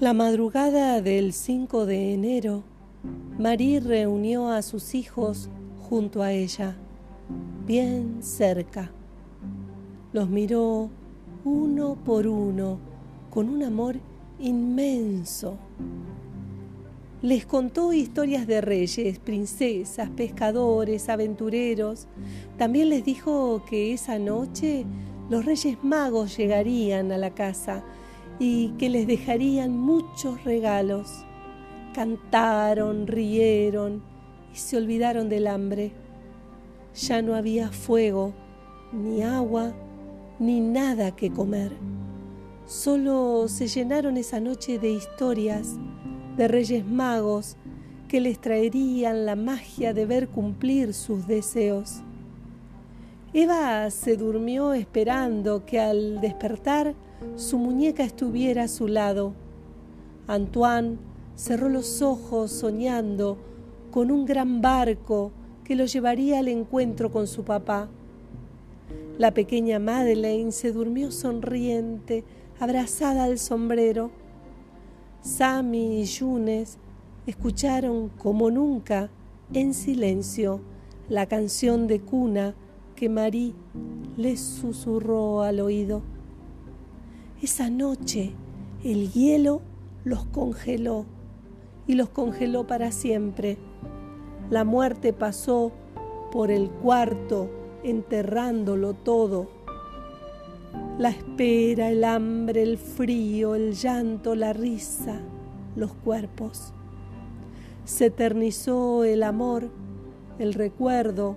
La madrugada del 5 de enero, Marie reunió a sus hijos junto a ella, bien cerca. Los miró uno por uno con un amor inmenso. Les contó historias de reyes, princesas, pescadores, aventureros. También les dijo que esa noche los reyes magos llegarían a la casa y que les dejarían muchos regalos. Cantaron, rieron y se olvidaron del hambre. Ya no había fuego, ni agua, ni nada que comer. Solo se llenaron esa noche de historias de reyes magos que les traerían la magia de ver cumplir sus deseos. Eva se durmió esperando que al despertar su muñeca estuviera a su lado. Antoine cerró los ojos soñando con un gran barco que lo llevaría al encuentro con su papá. La pequeña Madeleine se durmió sonriente, abrazada al sombrero. Sammy y Yunes escucharon como nunca, en silencio, la canción de cuna que Marí les susurró al oído. Esa noche el hielo los congeló y los congeló para siempre. La muerte pasó por el cuarto enterrándolo todo. La espera, el hambre, el frío, el llanto, la risa, los cuerpos. Se eternizó el amor, el recuerdo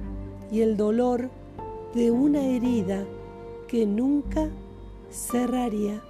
y el dolor de una herida que nunca cerraría.